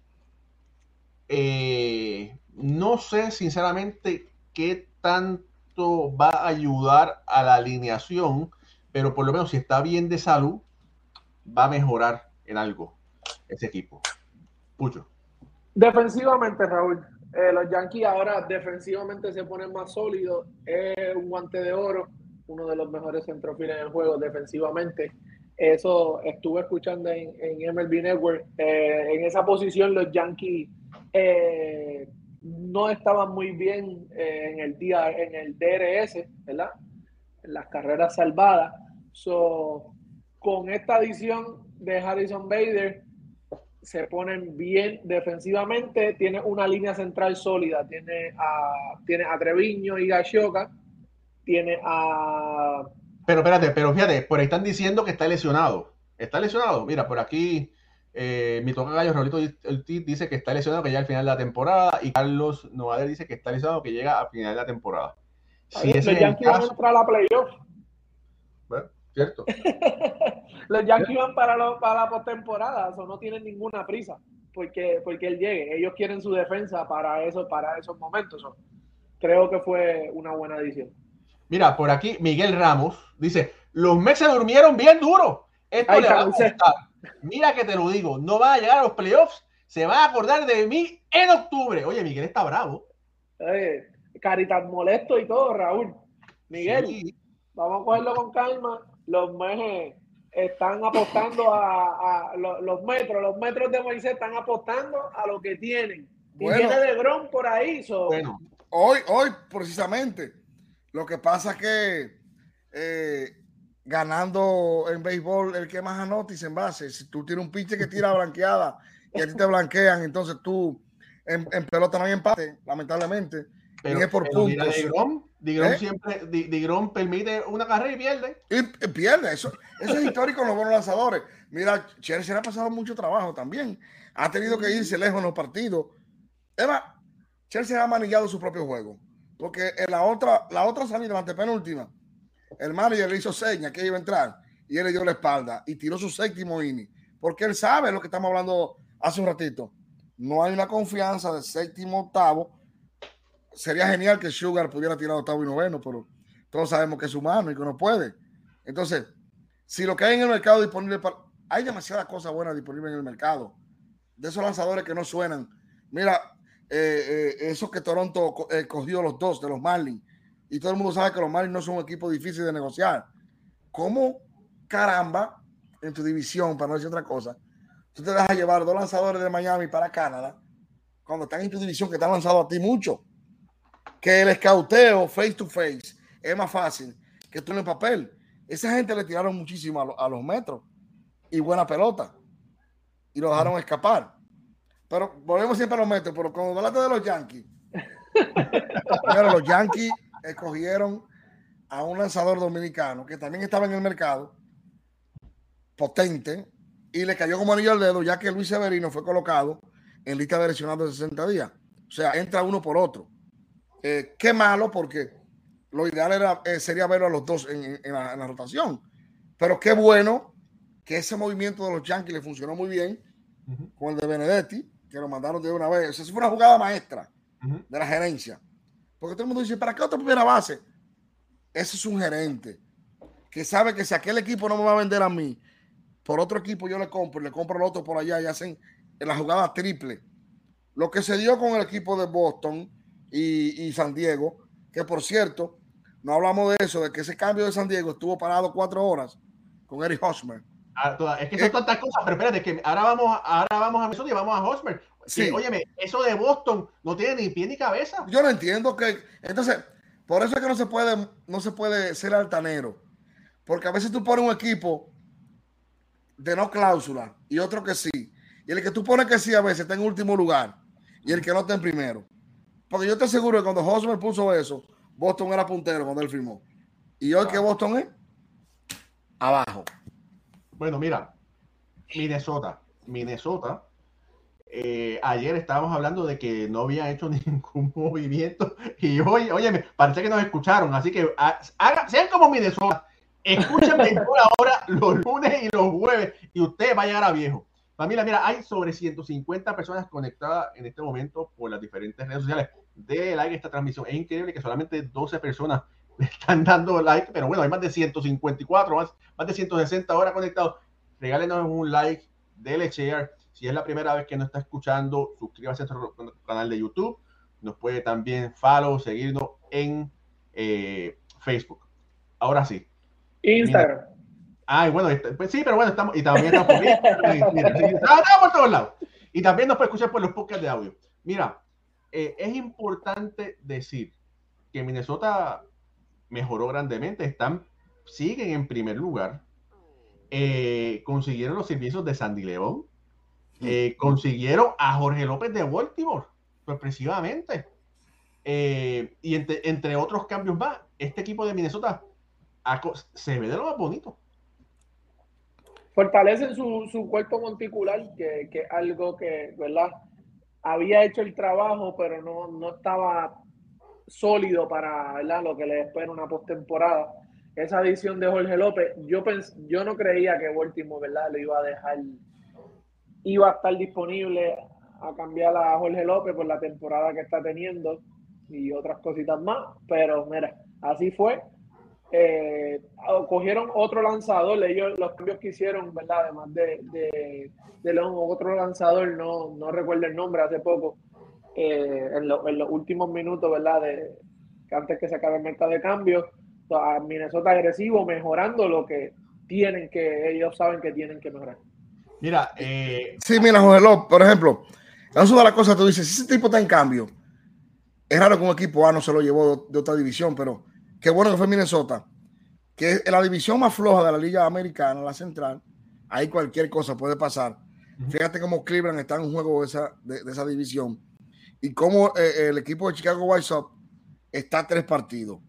eh, no sé sinceramente qué tanto va a ayudar a la alineación, pero por lo menos si está bien de salud, va a mejorar en algo ese equipo. Pucho. Defensivamente, Raúl, eh, los Yankees ahora defensivamente se ponen más sólidos. Es un guante de oro, uno de los mejores centrofiles en el juego defensivamente. Eso estuve escuchando en, en MLB Network. Eh, en esa posición los Yankees eh, no estaban muy bien eh, en el día en el DRS, ¿verdad? En las carreras salvadas. So, con esta adición de Harrison Bader se ponen bien defensivamente, tiene una línea central sólida, tiene a, tiene a Treviño y Gashoka, tiene a... Pero espérate, pero fíjate, por ahí están diciendo que está lesionado. ¿Está lesionado? Mira, por aquí eh, mi toca gallo Raulito dice que está lesionado que llega al final de la temporada y Carlos Novader dice que está lesionado que llega al final de la temporada. Si los Yankees van a entrar a la playoff. Cierto. los Yankees van para, para la postemporada, eso no tienen ninguna prisa porque, porque él llegue. Ellos quieren su defensa para, eso, para esos momentos. creo que fue una buena adición. Mira, por aquí Miguel Ramos dice: Los meses durmieron bien duro. Esto le va a Mira que te lo digo, no va a llegar a los playoffs, se va a acordar de mí en octubre. Oye, Miguel está bravo. Caritas molesto y todo, Raúl. Miguel, vamos a cogerlo con calma. Los meses están apostando a, los, metros, los metros de Moisés están apostando a lo que tienen. Y tiene de Grom por ahí. Bueno, hoy, hoy precisamente, lo que pasa es que eh, ganando en béisbol el que más anota y se envase. Si tú tienes un pinche que tira blanqueada y a ti te blanquean, entonces tú En, pelota no hay empate, lamentablemente. Pero, es por puntos. Digrom, ¿Eh? siempre, Digrom permite una carrera y pierde. Y, pierde, eso, eso es histórico en los buenos lanzadores. Mira, Chelsea ha pasado mucho trabajo también. Ha tenido que irse lejos en los partidos. Eva, Chelsea ha manillado su propio juego. Porque en la otra, la otra salida, la antepenúltima, el manager le hizo seña que iba a entrar y él le dio la espalda y tiró su séptimo inning. Porque él sabe lo que estamos hablando hace un ratito. No hay una confianza de séptimo, octavo. Sería genial que Sugar pudiera tirar octavo y noveno, pero todos sabemos que es humano y que no puede. Entonces, si lo que hay en el mercado disponible para. Hay demasiadas cosas buenas disponibles en el mercado. De esos lanzadores que no suenan. Mira, eh, eh, eso que Toronto eh, cogió los dos de los Marlins. Y todo el mundo sabe que los Marlins no son un equipo difícil de negociar. ¿Cómo caramba en tu división, para no decir otra cosa, tú te dejas llevar dos lanzadores de Miami para Canadá cuando están en tu división que te han lanzado a ti mucho? Que el escauteo face to face es más fácil que tú en el papel. Esa gente le tiraron muchísimo a, a los metros y buena pelota y lo dejaron escapar. Pero volvemos siempre a los metros, pero cuando hablaste de los Yankees, pero los Yankees escogieron a un lanzador dominicano que también estaba en el mercado, potente, y le cayó como anillo al dedo, ya que Luis Severino fue colocado en lista de lesionados de 60 días. O sea, entra uno por otro. Eh, qué malo, porque lo ideal era, eh, sería verlo a los dos en, la, rotación. Pero qué bueno que ese movimiento de los Yankees le funcionó muy bien con el de Benedetti que lo mandaron de una vez. Esa fue una jugada maestra de la gerencia. Porque todo el mundo dice, ¿para qué otra primera base? Ese es un gerente que sabe que si aquel equipo no me va a vender a mí, por otro equipo yo le compro, le compro al otro por allá y hacen la jugada triple. Lo que se dio con el equipo de Boston y, San Diego, que por cierto, no hablamos de eso, de que ese cambio de San Diego estuvo parado cuatro horas con Eric Hosmer Ah, es que son tantas cosas, pero espérate, que ahora vamos, ahora vamos a Minnesota y vamos a Hosmer. Sí. óyeme, eso de Boston no tiene ni pie ni cabeza. Yo no entiendo que. Entonces, por eso es que no se puede, no se puede ser altanero. Porque a veces tú pones un equipo de no cláusula y otro que sí. Y el que tú pones que sí a veces está en último lugar y el que no está en primero. Porque yo te aseguro que cuando Hosmer puso eso, Boston era puntero cuando él firmó. Y hoy que Boston es abajo. Bueno, mira, Minnesota. Minnesota. Eh, ayer estábamos hablando de que no había hecho ningún movimiento y hoy, oye, parece que nos escucharon, así que ah, sean como Minnesota, escúchenme ahora los lunes y los jueves y usted va a llegar a viejo. Familia, mira, hay sobre 150 personas conectadas en este momento por las diferentes redes sociales. De like esta transmisión. Es increíble que solamente 12 personas están dando like, pero bueno, hay más de 154, más, más de 160 ahora conectados. Regálenos un like, dele share. Si es la primera vez que nos está escuchando, suscríbase a nuestro canal de YouTube. Nos puede también follow, seguirnos en eh, Facebook. Ahora sí. Instagram. Ay, bueno, este, pues sí, pero bueno, estamos, y también estamos por, estamos por todos lados. Y también nos puede escuchar por los podcasts de audio. Mira, eh, es importante decir que Minnesota mejoró grandemente, están, siguen en primer lugar, eh, consiguieron los servicios de Sandy León, eh, consiguieron a Jorge López de Baltimore, sorpresivamente, eh, y entre, otros cambios más, este equipo de Minnesota se ve de lo más bonito. Fortalecen su, su cuerpo monticular, que, es algo que, ¿verdad? Había hecho el trabajo, pero no, no estaba sólido para lo que le espera una postemporada. Esa adición de Jorge López, yo pens yo no creía que Baltimore, ¿verdad? Le iba a dejar, iba a estar disponible a cambiar a Jorge López por la temporada que está teniendo y otras cositas más, pero mira, así fue. Eh, cogieron otro lanzador, ellos los cambios que hicieron, ¿verdad? Además de, de, de León, otro lanzador, no, no recuerdo el nombre, hace poco, eh, en, los últimos minutos, ¿verdad? De, antes que se acabe el mercado de cambio, a Minnesota agresivo, mejorando lo que tienen que, ellos saben que tienen que mejorar. Mira, eh... sí, mira, Jorge López, por ejemplo, es una de las cosas, tú dices, si ese tipo está en cambio, es raro que un equipo A no se lo llevó de, otra división, pero qué bueno que fue Minnesota, que es la división más floja de la Liga Americana, la central, ahí cualquier cosa puede pasar. Fíjate cómo Cleveland está en un juego de esa, de esa división y cómo eh, el equipo de Chicago White Sox está a tres partidos.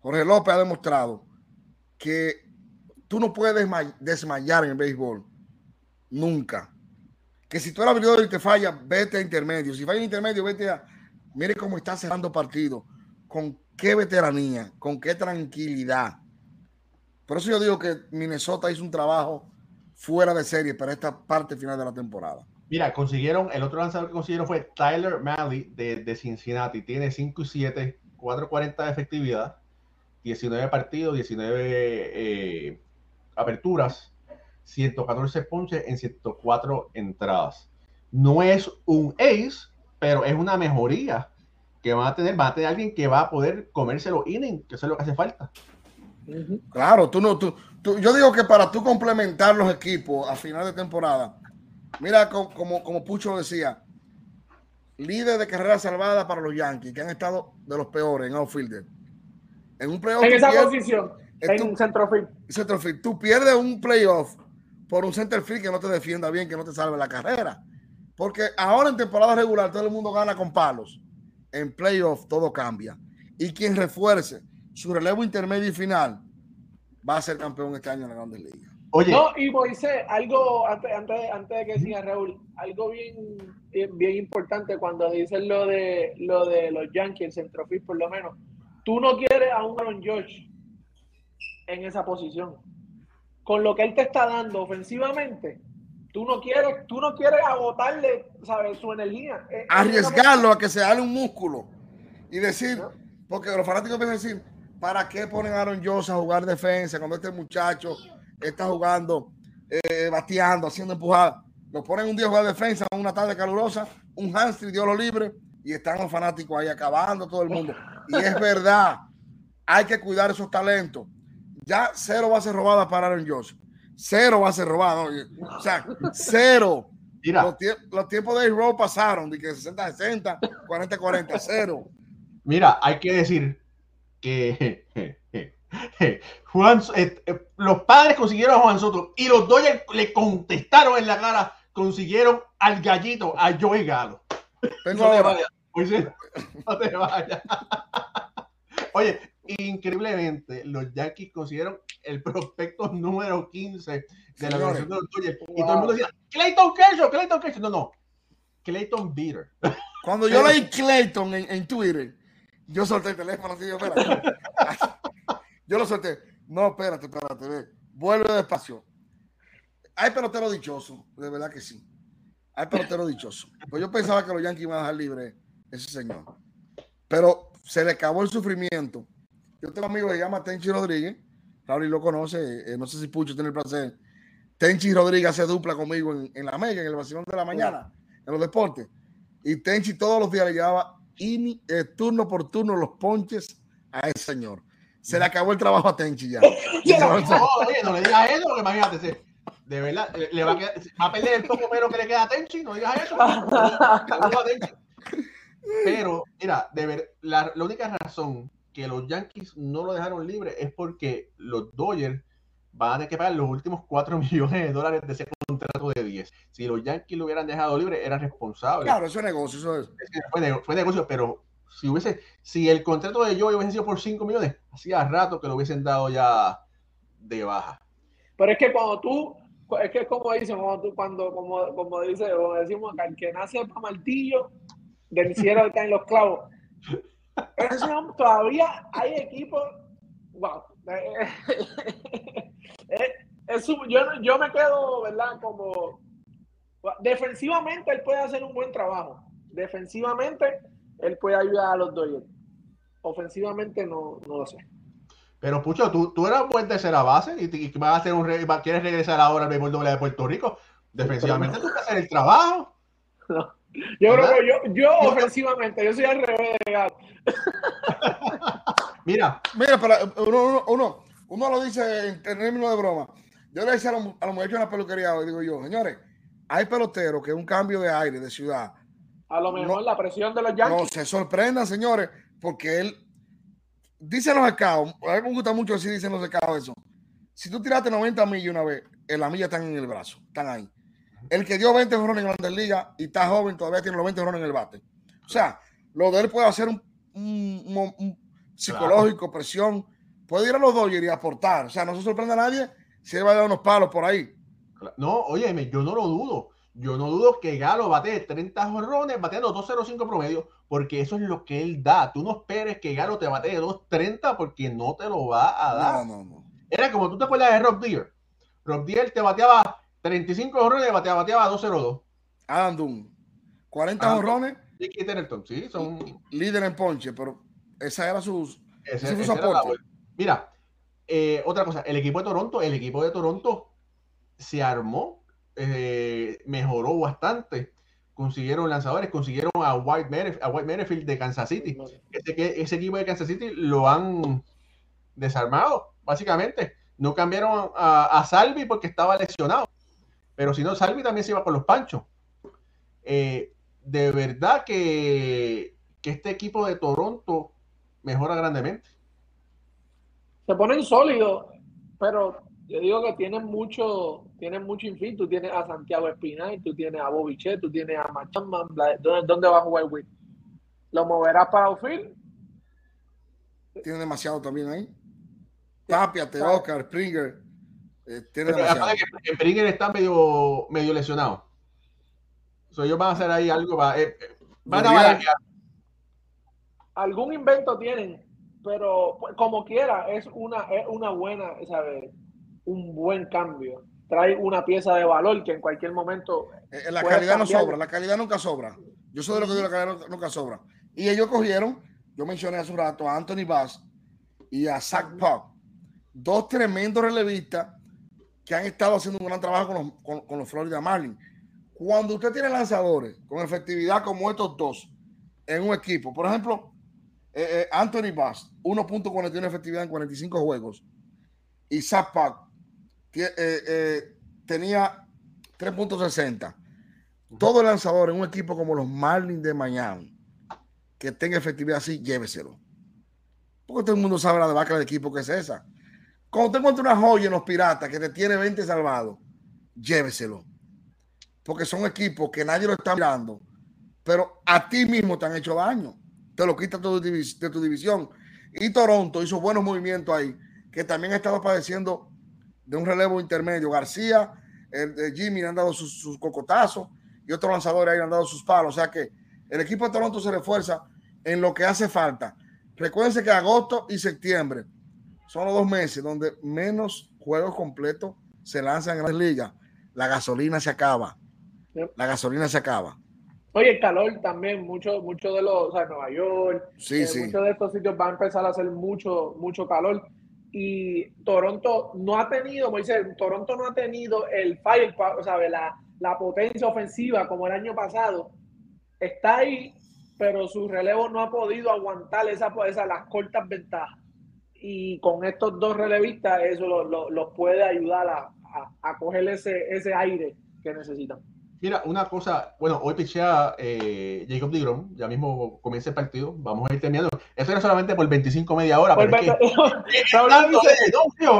Jorge López ha demostrado que tú no puedes desmayar en el béisbol. Nunca. Que si tú eres abridor y te falla, vete a intermedio. Si falla en intermedio, vete a. Mire cómo está cerrando partido. Con qué veteranía, con qué tranquilidad. Por eso yo digo que Minnesota hizo un trabajo fuera de serie para esta parte final de la temporada. Mira, consiguieron, el otro lanzador que consiguieron fue Tyler Malley de, Cincinnati. Tiene 5 y 7, 4.40 de efectividad, 19 partidos, 19 eh, aperturas, 114 ponches en 104 entradas. No es un ace, pero es una mejoría que van a tener, va a tener alguien que va a poder comérselo inning, que eso es lo que hace falta. Claro, tú no, tú, yo digo que para tú complementar los equipos a final de temporada, Mira, como, como, Pucho decía, líder de carrera salvada para los Yankees, que han estado de los peores en outfielder. En un playoff. En esa posición, en un centrofield. Centrofield. Tú pierdes un playoff por un centerfield que no te defienda bien, que no te salve la carrera. Porque ahora en temporada regular todo el mundo gana con palos. En playoff todo cambia. Y quien refuerce su relevo intermedio y final va a ser campeón este año en la Grandes Ligas. Oye. No, y Moisés, algo antes, antes, antes de que siga Raúl, algo bien, bien, importante cuando dices lo de lo de los Yankees, el centrofield por lo menos. Tú no quieres a un Aaron George en esa posición. Con lo que él te está dando ofensivamente, tú no quieres, tú no quieres agotarle, ¿sabes? su energía. Arriesgarlo a que se haga un músculo y decir, porque los fanáticos a decir, ¿para qué ponen a Aaron George a jugar defensa cuando este muchacho está jugando, eh, bateando, haciendo empujadas. Lo ponen un día a jugar defensa, una tarde calurosa, un hamstring, Dios lo libre, y están los fanáticos ahí acabando todo el mundo. Y es verdad, hay que cuidar esos talentos. Ya cero va a ser robada para Aaron Josh. Cero va a ser robado. O sea, cero. Mira. Los, tiempos de Row pasaron, de que 60-60, 40-40, cero. Mira, hay que decir que Juan, eh, eh, los padres consiguieron a Juan Soto y los dos le contestaron en la cara, consiguieron al gallito, a Joey Galo. no te vayas, no te vayas. Oye, increíblemente, los Yankees consiguieron el prospecto número 15 de la versión de los Dodgers. Y todo el mundo decía, Clayton Kershaw, Clayton Kershaw. No, no, Clayton Beater. Cuando yo leí Clayton en, en Twitter, yo solté el teléfono así, yo. Yo lo solté. No, espérate, espérate, ve. Vuelve despacio. Hay pelotero dichoso, de verdad que sí. Hay pelotero dichoso. Pues yo pensaba que los Yankees iban a dejar libre ese señor. Pero se le acabó el sufrimiento. Yo tengo un amigo que se llama Tenchi Rodríguez. Raúl lo conoce. Eh, no sé si Pucho tiene el placer. Tenchi Rodríguez hace dupla conmigo en, la Mega, en el vacilón de la mañana, en los deportes. Y Tenchi todos los días le llevaba eh, turno por turno los ponches a ese señor se le acabó el trabajo a Tenchi ya. no, le digas eso, porque imagínate, de verdad, le va a, quedar, va a perder el poco pero que le queda a Tenchi, no digas eso. Pero, mira, de ver, la, la, única razón que los Yankees no lo dejaron libre es porque los Dodgers van a tener que pagar los últimos 4 millones de dólares de ese contrato de 10. Si los Yankees lo hubieran dejado libre, eran responsables. Claro, eso es negocio, eso es. Fue, fue negocio, pero si hubiese, si el contrato de Joey hubiese sido por 5 millones, hacía rato que lo hubiesen dado ya de baja. Pero es que cuando tú, es que es como dicen, cuando tú, cuando, como, como dice, como decimos acá, el que nace para martillo, del cielo en los clavos. Eso, todavía hay equipos, wow. yo, yo me quedo, ¿verdad? Como defensivamente él puede hacer un buen trabajo. Defensivamente él puede ayudar a los Dodgers. Ofensivamente no, no lo sé. Pero Pucho, tú, tú eras buen tercera base y, y vas a hacer un quieres regresar ahora al béisbol doble de Puerto Rico. Defensivamente tú puedes hacer el trabajo. Yo creo que yo, yo ofensivamente, yo soy al revés de gato. Mira. Mira, pero uno, uno, uno, lo dice en términos de broma. Yo le decía a los, a los muchachos en la peluquería, digo yo, señores, hay peloteros que es un cambio de aire, de ciudad, a lo mejor la presión de los Yankees. No se sorprendan, señores, porque él dice los escados. A mí me gusta mucho así dicen los escados eso. Si tú tiraste 90 millas una vez, en la milla están en el brazo, están ahí. El que dio 20 jorrones en la Liga y está joven todavía tiene los 20 jorrones en el bate. O sea, lo de él puede hacer un, psicológico, presión. Puede ir a los Dodgers y aportar. O sea, no se sorprende a nadie si él va a dar unos palos por ahí. No, óyeme, yo no lo dudo. Yo no dudo que Galo bate 30 jorrones bateando 2.05 promedio, porque eso es lo que él da. Tú no esperes que Galo te bate 2.30 porque no te lo va a dar. No, no, no. Era como tú te acuerdas de Rob Deer. Rob Deer te bateaba 35 jorrones y bateaba, bateaba 2.02. Adam Dunn, 40 jorrones. sí, son... Líder en ponche, pero esa era sus, ese, Mira, eh, otra cosa, el equipo de Toronto, el equipo de Toronto se armó, eh, mejoró bastante. Consiguieron lanzadores, consiguieron a White, Merrifield, de Kansas City. Ese, ese equipo de Kansas City lo han desarmado, básicamente. No cambiaron a, Salvi porque estaba lesionado. Pero si no, Salvi también se iba con los panchos. Eh, de verdad que, que este equipo de Toronto mejora grandemente. Se ponen sólidos, pero yo digo que tienen mucho, tienen mucho infin. Tú tienes a Santiago Espinal, tú tienes a Bobichet, tú tienes a Machamman. ¿Dónde, ¿Dónde va a jugar Will? ¿Lo moverás para outfield? Tiene demasiado también ahí. Tapia, Oscar, Springer. Eh, tiene demasiado. Springer está medio, medio lesionado. ellos van a hacer ahí algo. Eh, eh, van a Algún invento tienen, pero pues, como quiera, es una, es una buena, ¿sabes? Un buen cambio. Trae una pieza de valor que en cualquier momento. la calidad no sobra, la calidad nunca sobra. Yo soy de lo que digo, la calidad nunca sobra. Y ellos cogieron, yo mencioné hace un rato a Anthony Bass y a Zach Puck dos tremendos relevistas que han estado haciendo un gran trabajo con los, Florida Marlins. Cuando usted tiene lanzadores con efectividad como estos dos en un equipo, por ejemplo, eh, eh, Anthony Bass, 1.41 efectividad en 45 juegos, y Zach eh, tenía 3.60. Todo lanzador en un equipo como los Marlins de Miami, que tenga efectividad así, lléveselo. Porque todo el mundo sabe la debacle de equipo que es esa. Cuando te encuentras una joya en los piratas que te tiene 20 salvados, lléveselo. Porque son equipos que nadie lo está mirando, pero a ti mismo te han hecho daño. Te lo quita de tu división. Y Toronto hizo buenos movimientos ahí, que también ha estado padeciendo de un relevo intermedio. García, el de Jimmy han dado sus, cocotazos y otros lanzadores ahí han dado sus palos. O sea que el equipo de Toronto se refuerza en lo que hace falta. Recuérdense que agosto y septiembre son los dos meses donde menos juegos completos se lanzan en las ligas. La gasolina se acaba. La gasolina se acaba. Oye, el calor también, muchos mucho de los, o sea, Nueva York, sí, eh, muchos de estos sitios van a empezar a hacer mucho, mucho calor. Y Toronto no ha tenido, Moisés, Toronto no ha tenido el fire, o sea, la, la potencia ofensiva como el año pasado. Está ahí, pero su relevo no ha podido aguantar esa, esa las cortas ventajas y con estos dos relevistas eso los lo, puede ayudar a, a, coger ese, ese aire que necesitan. Mira, una cosa, bueno, hoy pichea eh, Jacob DeGrom, ya mismo comienza el partido, vamos a ir terminando. Eso era solamente por 25 media hora, pero es que, hablando de, no,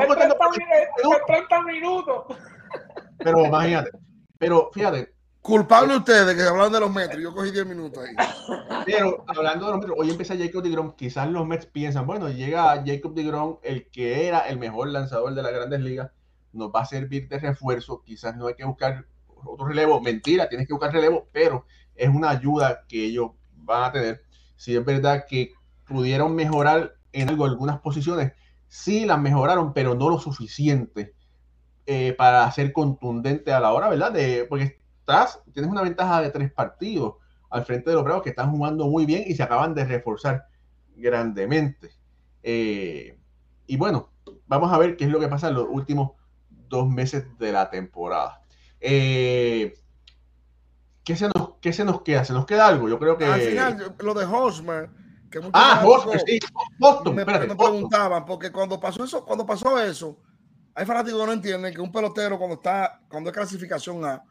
30 minutos. Pero imagínate, pero fíjate, Culpable ustedes que hablan de los metros. Yo cogí 10 minutos ahí. Pero hablando de los metros, hoy empieza Jacob DeGrom. Quizás los Mets piensan, bueno, llega Jacob DeGrom, el que era el mejor lanzador de las grandes ligas, nos va a servir de refuerzo. Quizás no hay que buscar otro relevo. Mentira, tienes que buscar relevo, pero es una ayuda que ellos van a tener. Si es verdad que pudieron mejorar en algunas posiciones, sí las mejoraron, pero no lo suficiente eh, para ser contundente a la hora, ¿verdad? De, porque tienes una ventaja de tres partidos al frente de los Bravos que están jugando muy bien y se acaban de reforzar grandemente. Eh, y bueno, vamos a ver qué es lo que pasa en los últimos dos meses de la temporada. Eh, ¿qué, se nos, ¿Qué se nos queda? ¿Se nos queda algo? Yo creo que. Al final, lo de Hosmer. Que ah, Hosmer, sí. me, preguntaban, porque cuando pasó eso, cuando pasó eso, hay fanáticos que no entienden que un pelotero cuando está, cuando es clasificación A,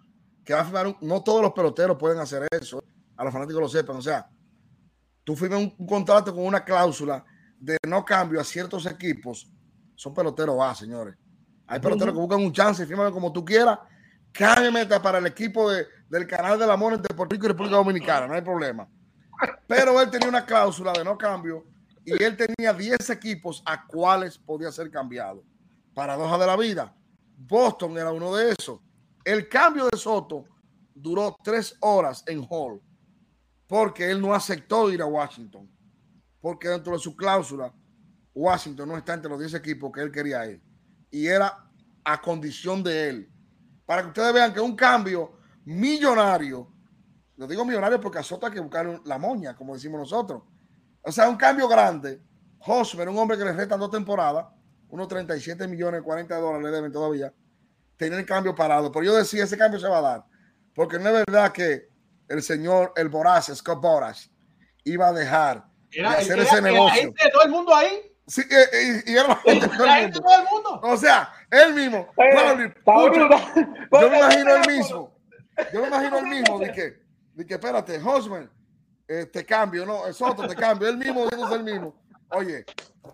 que va a firmar no todos los peloteros pueden hacer eso, a los fanáticos lo sepan, o sea, tú firmas un, contrato con una cláusula de no cambio a ciertos equipos, son peloteros A, señores. Hay peloteros que buscan un chance, firman como tú quieras, meta para el equipo de, del canal del amor entre Puerto Rico y República Dominicana, no hay problema. pero él tenía una cláusula de no cambio y él tenía 10 equipos a cuales podía ser cambiado. Paradoja de la vida. Boston era uno de esos. El cambio de Soto duró tres horas en Hall porque él no aceptó ir a Washington. Porque dentro de su cláusula, Washington no está entre los 10 equipos que él quería ir. Y era a condición de él. Para que ustedes vean que un cambio millonario, lo digo millonario porque a Soto hay que buscar la moña, como decimos nosotros. O sea, un cambio grande. Hosmer, un hombre que le restan dos temporadas, unos 37 millones, 40 dólares le deben todavía, tener el cambio parado. Pero yo decía, ese cambio se va a dar. Porque no es verdad que el señor, el Boras, Scott Boras, iba a dejar de hacer ese negocio. todo el mundo ahí. Sí, y, era la gente, todo, el todo, el mundo. O sea, él mismo. yo me imagino él mismo. Yo me imagino él mismo de que, de que espérate, Hosmer, eh, te cambio, no, es otro, te cambio. Él mismo, es el mismo. Oye,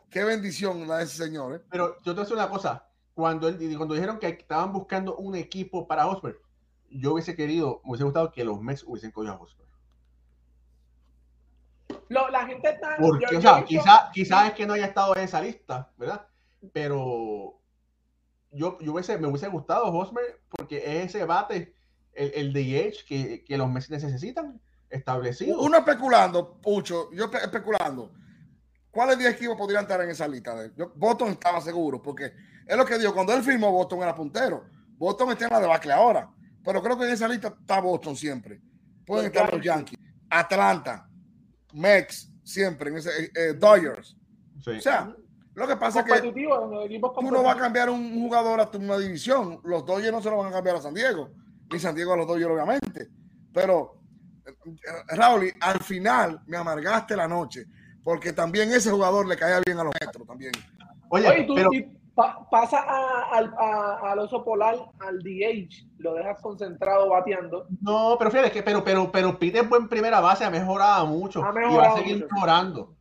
qué bendición la de ese señor. ¿eh? Pero yo te voy a decir una cosa. Cuando, él, cuando dijeron que estaban buscando un equipo para Hosmer, yo hubiese querido, me hubiese gustado que los Mets hubiesen cogido a Hosmer. Lo, la gente está. Porque, yo, o sea, quizás quizá es que no haya estado en esa lista, ¿verdad? Pero yo, yo hubiese, me hubiese gustado Hosmer porque es ese bate, el, el DH que, que los Mets necesitan establecido. Uno especulando, Pucho, yo especulando. ¿Cuáles 10 equipos podrían estar en esa lista? Yo, Boston estaba seguro, porque es lo que dijo, cuando él firmó Boston era puntero. Boston está en la debacle ahora, pero creo que en esa lista está Boston siempre. Pueden estar los Yankees, Atlanta, Mex, siempre, en ese, eh, eh, Dodgers. O sea, lo que pasa es que tú no vas a cambiar un jugador a tu una división. Los Dodgers no se lo van a cambiar a San Diego, ni San Diego a los Dodgers, obviamente. Pero Raúl, al final me amargaste la noche, porque también ese jugador le caía bien a los metros también. Oye, tú pasa a, al oso polar, al DH, lo dejas concentrado bateando. No, pero fíjate que, pero, pero, pero Pete es buen primera base, ha mejorado mucho y va a seguir mejorando.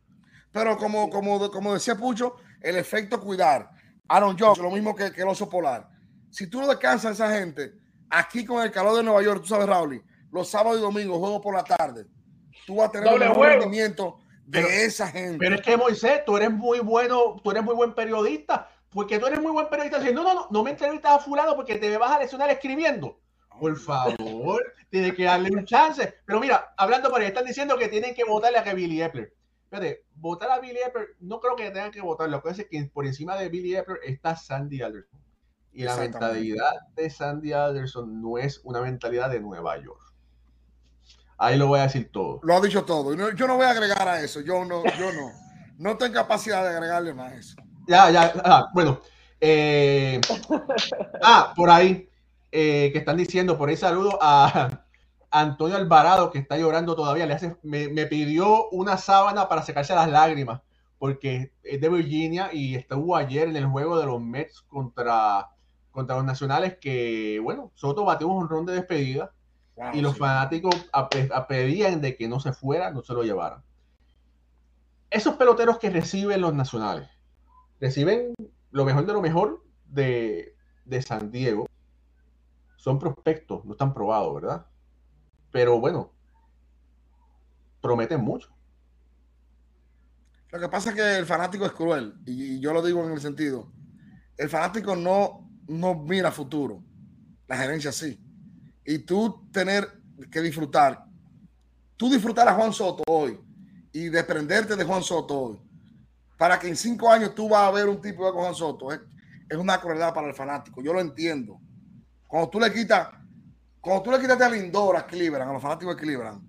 Pero como, como, como decía Pucho, el efecto cuidar. Aaron Jones, lo mismo que, que el oso polar. Si tú no descansas a esa gente, aquí con el calor de Nueva York, tú sabes, Raúl, los sábados y domingos, juego por la tarde, tú vas a tener un rendimiento de esa gente. Pero es que Moisés, tú eres muy bueno, tú eres muy buen periodista, porque tú eres muy buen periodista. no, no, no, no me entrevistas a fulano porque te vas a lesionar escribiendo. Por favor, tiene que darle un chance. Pero mira, hablando por ahí, están diciendo que tienen que votarle a Billy Epler. Fíjate, votar a Billy Epler, no creo que tengan que votar. Lo que pasa es que por encima de Billy Epler está Sandy Alderson. Y la mentalidad de Sandy Alderson no es una mentalidad de Nueva York. Ahí lo voy a decir todo. Lo ha dicho todo. Yo no voy a agregar a eso. Yo no, yo no. No tengo capacidad de agregarle más a eso. Ya, ya. Ah, bueno. Eh, ah, por ahí. Eh, que están diciendo, por ahí saludo a Antonio Alvarado, que está llorando todavía. Le hace, me, me pidió una sábana para secarse las lágrimas, porque es de Virginia y estuvo ayer en el juego de los Mets contra, contra los Nacionales, que, bueno, Soto bateó un ron de despedida y los fanáticos pedían de que no se fuera, no se lo llevaran. Esos peloteros que reciben los nacionales, reciben lo mejor de lo mejor de, de San Diego. Son prospectos, no están probados, ¿verdad? Pero bueno, prometen mucho. Lo que pasa es que el fanático es cruel, y yo lo digo en el sentido, el fanático no, no mira futuro, la gerencia sí y tú tener que disfrutar, tú disfrutar a Juan Soto hoy y desprenderte de Juan Soto hoy, para que en cinco años tú vas a ver un tipo de Juan Soto, es, una crueldad para el fanático, yo lo entiendo. Cuando tú le quitas, cuando tú le quitas a Lindor a Cleveland, a los fanáticos de Cleveland,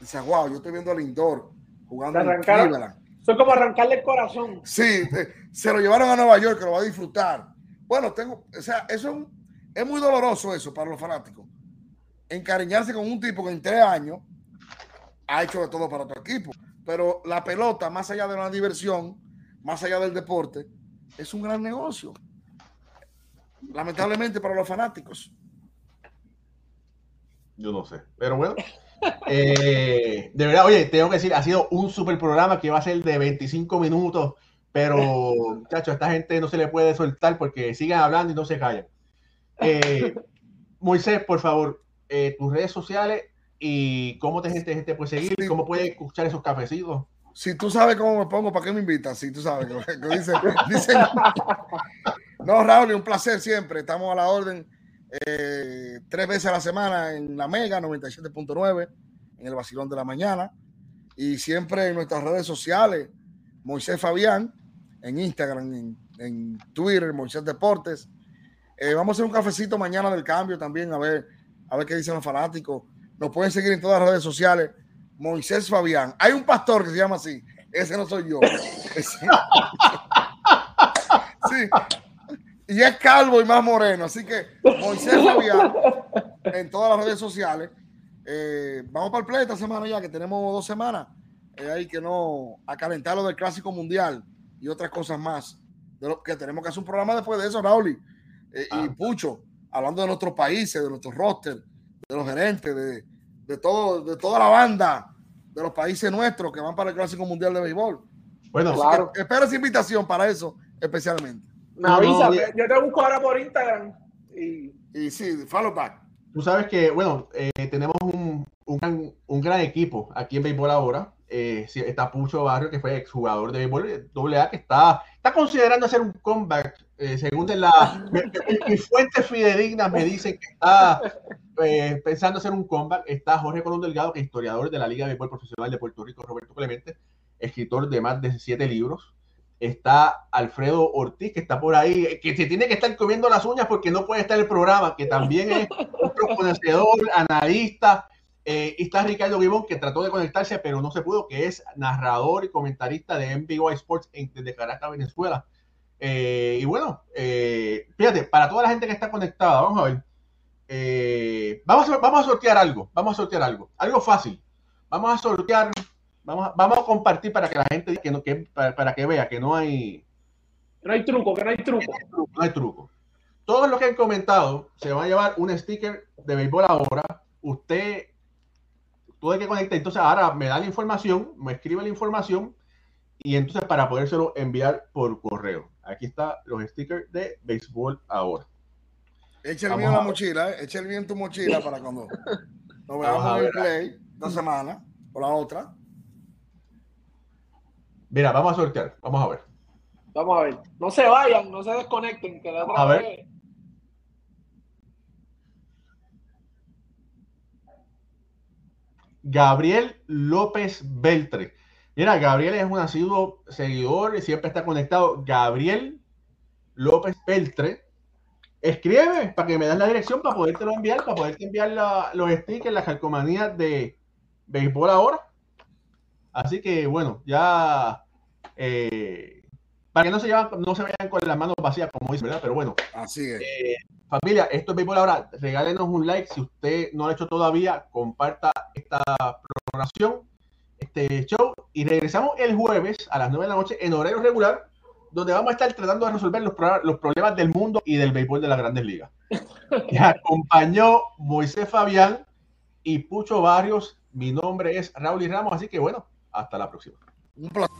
dices, wow, yo estoy viendo a Lindor jugando en Cleveland. Son como arrancarle el corazón. Sí, se lo llevaron a Nueva York, que lo va a disfrutar. Bueno, tengo, o sea, eso es es muy doloroso eso para los fanáticos. Encariñarse con un tipo que en tres años ha hecho de todo para tu equipo. Pero la pelota, más allá de una diversión, más allá del deporte, es un gran negocio. Lamentablemente para los fanáticos. Yo no sé. Pero bueno. Eh, de verdad, oye, tengo que decir, ha sido un super programa que va a ser de 25 minutos. Pero, muchachos, a esta gente no se le puede soltar porque siguen hablando y no se callan. Eh, Moisés, por favor, eh, tus redes sociales y cómo te gente, gente puede seguir, cómo puede escuchar esos cafecitos. Si tú sabes cómo me pongo, ¿para qué me invitas? Si tú sabes, dicen, dicen, no, Raúl, un placer siempre. Estamos a la orden eh, tres veces a la semana en la Mega 97.9, en el Vacilón de la Mañana. Y siempre en nuestras redes sociales, Moisés Fabián, en Instagram, en, en Twitter, Moisés Deportes. Eh, vamos a hacer un cafecito mañana del cambio también, a ver, a ver qué dicen los fanáticos. Nos pueden seguir en todas las redes sociales. Moisés Fabián. Hay un pastor que se llama así. Ese no soy yo. sí. Y es calvo y más moreno. Así que Moisés Fabián en todas las redes sociales. Eh, vamos para el play esta semana ya, que tenemos dos semanas. Eh, hay que no acalentar lo del Clásico Mundial y otras cosas más. De lo que tenemos que hacer un programa después de eso, Raúl. Eh, y ah. Pucho, hablando de nuestros países, de nuestros roster, de los gerentes, de, de, todo, de toda la banda de los países nuestros que van para el Clásico Mundial de Béisbol. Bueno, claro. espero esa invitación para eso, especialmente. Me avisa, yo te busco ahora por Instagram. Y, y sí, follow back. Tú sabes que, bueno, eh, tenemos un, un, gran, un, gran, equipo aquí en béisbol ahora. Eh, está Pucho Barrio, que fue exjugador de béisbol AA, que está, está considerando hacer un comeback. Eh, según la, mis fuentes fidedignas me dicen que está eh, pensando hacer un comeback. Está Jorge Colón Delgado, que es historiador de la Liga de Béisbol Profesional de Puerto Rico, Roberto Clemente, escritor de más de siete libros. Está Alfredo Ortiz, que está por ahí, que se tiene que estar comiendo las uñas porque no puede estar en el programa, que también es un conocedor, analista. Eh, y está Ricardo Gibón, que trató de conectarse, pero no se pudo, que es narrador y comentarista de MBY Sports desde Caracas, Venezuela. Eh, y bueno, fíjate, para toda la gente que está conectada, vamos a ver. Vamos, a, vamos a sortear algo, vamos a sortear algo, algo fácil. Vamos a sortear, vamos a, vamos a compartir para que la gente que no, que, para, que vea que no hay. No hay truco, que no hay truco. No hay truco. Todos los que han comentado se van a llevar un sticker de béisbol ahora. Usted tuve que conectar. Entonces ahora me da la información, me escribe la información y entonces para podérselo enviar por correo. Aquí está los stickers de béisbol ahora. Echa el mío en la mochila, eh. echa el mío en tu mochila para cuando nos veamos en el play dos semanas o la otra. Mira, vamos a sortear, vamos a ver. Vamos a ver. No se vayan, no se desconecten, que la otra a ver. Gabriel López Beltre. Mira, Gabriel es un asiduo seguidor y siempre está conectado. Gabriel López Beltre. Escribe para que me das la dirección para podértelo enviar, para poderte enviar los stickers, las calcomanías de béisbol ahora. Así que bueno, ya eh, para que no se, no se vayan con las manos vacías, como dice, ¿verdad? Pero bueno. Así es. Eh, familia, esto es béisbol ahora. Regálenos un like si usted no lo ha hecho todavía. Comparta esta programación este show y regresamos el jueves a las 9 de la noche en horario regular, donde vamos a estar tratando de resolver los, problemas del mundo y del béisbol de las grandes ligas. Que acompañó Moisés Fabián y Pucho Barrios. Mi nombre es Raúl y Ramos, así que bueno, hasta la próxima. Un placer.